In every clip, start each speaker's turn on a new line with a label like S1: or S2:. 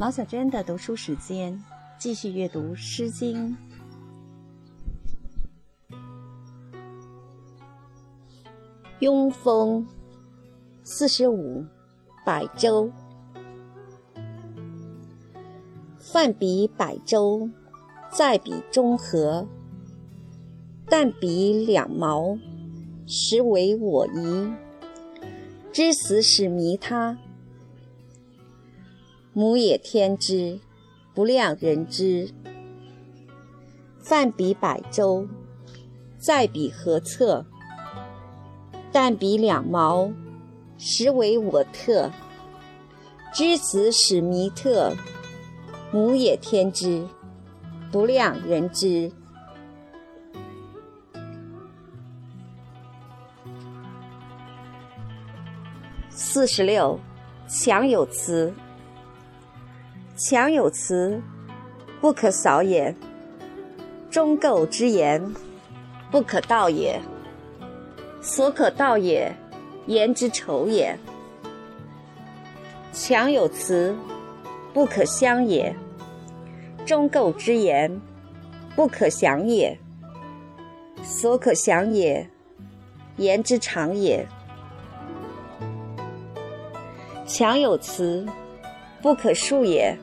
S1: 毛小娟的读书时间，继续阅读《诗经》。雍风四十五，百舟。泛彼百舟，在彼中和。但彼两毛，实为我宜。知死使迷他。母也天之，不量人之。泛彼百舟，在彼何侧？但彼两毛，实为我特。知子使弥特。母也天之，不量人之。四十六，强有辞。强有辞，不可扫也；忠构之言，不可道也。所可道也，言之丑也。强有辞，不可相也；忠构之言，不可详也。所可详也，言之长也。强有辞，不可述也。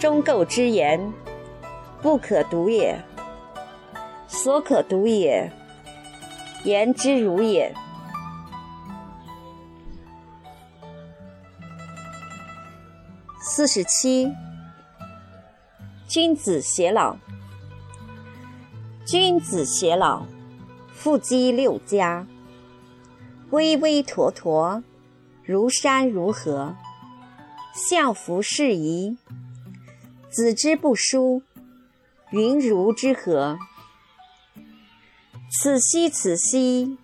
S1: 忠构之言，不可读也；所可读也，言之如也。四十七，君子偕老。君子偕老，复积六家。巍巍驼驼，如山如河，相服适宜。子之不淑，云如之何？此兮此兮，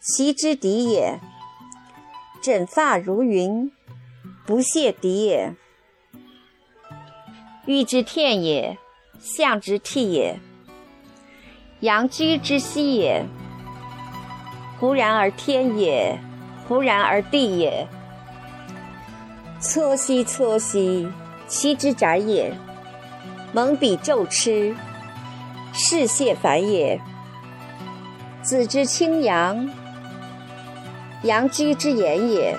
S1: 其之敌也。枕发如云，不谢敌也。欲之天也，象之替也。阳居之息也。忽然而天也，忽然而地也。错兮错兮，其之宅也。蒙彼昼吃，是谢反也。子之清阳，阳居之言也。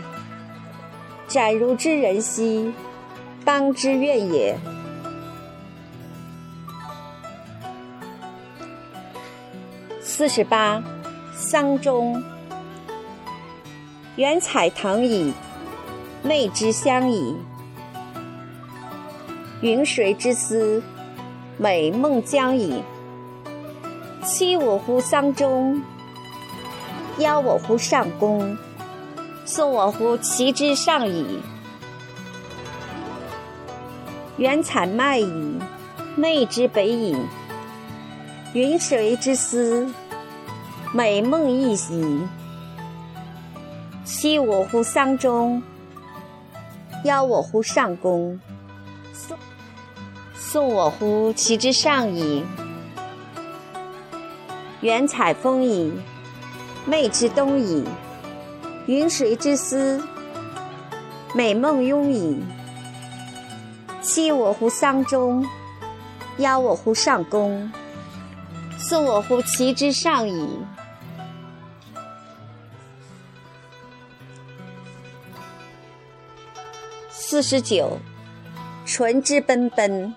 S1: 展如之人兮，邦之怨也。四十八，丧钟。原彩腾矣，昧之相矣。云水之思？美梦将矣。期我乎丧钟，邀我乎上宫，送我乎其之上矣。原采麦矣，昧之北矣。云水之思？美梦亦矣。期我乎丧钟，邀我乎上宫。送送我乎其之上矣。原采风矣，昧之东矣。云水之思？美梦拥矣。昔我乎丧钟，邀我乎上宫，送我乎其之上矣。四十九，唇之奔奔。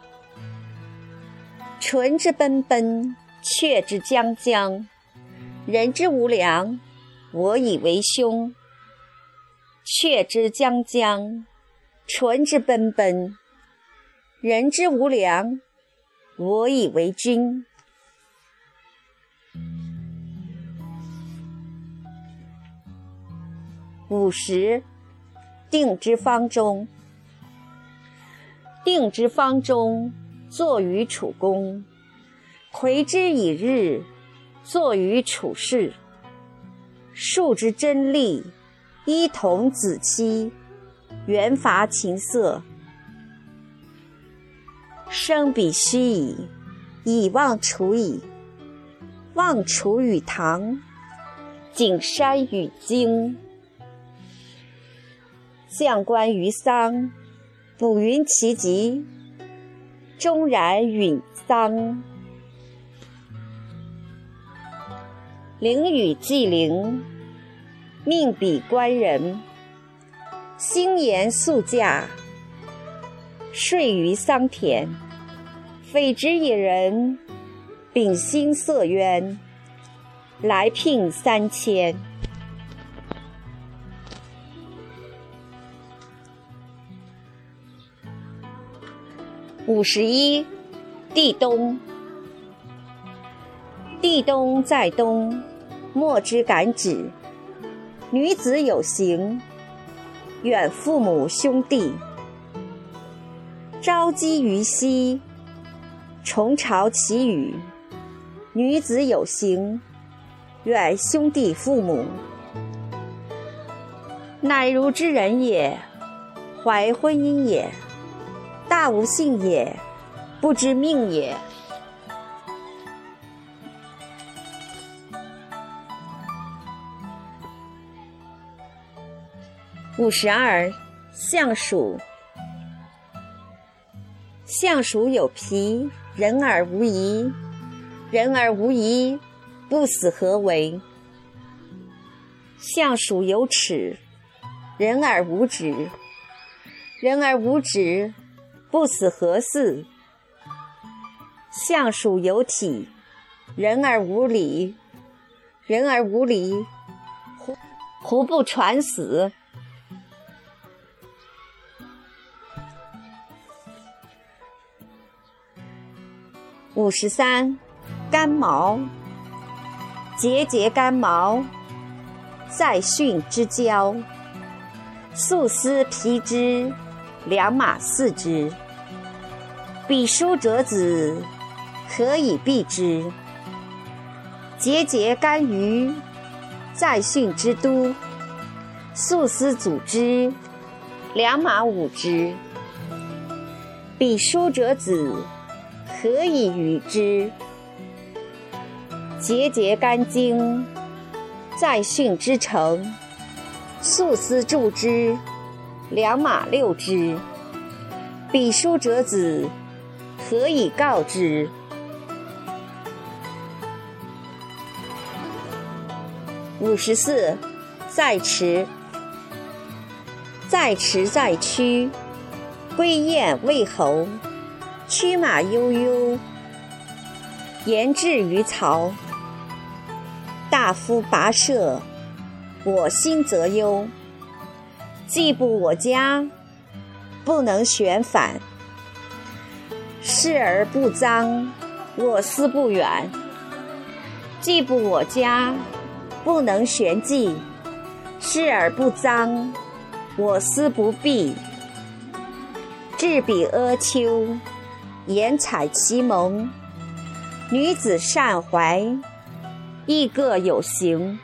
S1: 唇之奔奔，雀之将将，人之无良，我以为兄。雀之将将，唇之奔奔，人之无良，我以为君。五十，定之方中，定之方中。坐于楚宫，魁之以日；坐于楚室，树之真丽，伊童子期，元伐琴瑟。生彼虚矣，以望楚矣。望楚与唐，景山与荆。将官于桑，卜云其极，终然允丧。灵雨祭灵，命比官人。星言宿驾，睡于桑田。匪之野人，秉心色渊，来聘三千。五十一，地东。地东在东，莫之敢止。女子有行，远父母兄弟。朝积于西，重朝其羽。女子有行，远兄弟父母。乃如之人也，怀婚姻也。大无信也，不知命也。五十二，相鼠。相鼠有皮，人而无仪。人而无仪，不死何为？相鼠有齿，人而无止。人而无止。不死何事？相鼠有体，人而无礼。人而无礼，胡胡不传死？五十三，干毛。节节干毛，在训之交。素丝皮之，良马四之。彼书者子，何以避之？节节干于在训之都，素丝组之，良马五之。彼书者子，何以与之？节节干京，在训之城，素丝助之，良马六之。彼书者子。何以告之？五十四，在池，在池在区，归雁为侯，驱马悠悠，言至于曹。大夫跋涉，我心则忧。既不我家，不能旋返。视而不脏，我思不远；既不我家，不能旋迹。视而不脏，我思不避。至彼阿丘，言采其盟。女子善怀，亦各有行。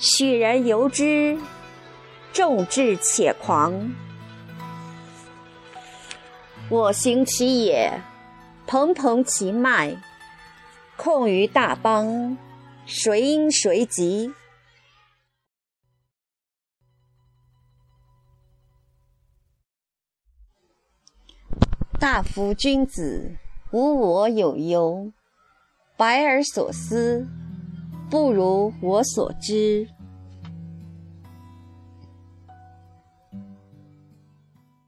S1: 许人由之，众志且狂。我行其野，蓬蓬其脉，控于大邦，谁因谁及？大夫君子，无我有忧。白而所思，不如我所知。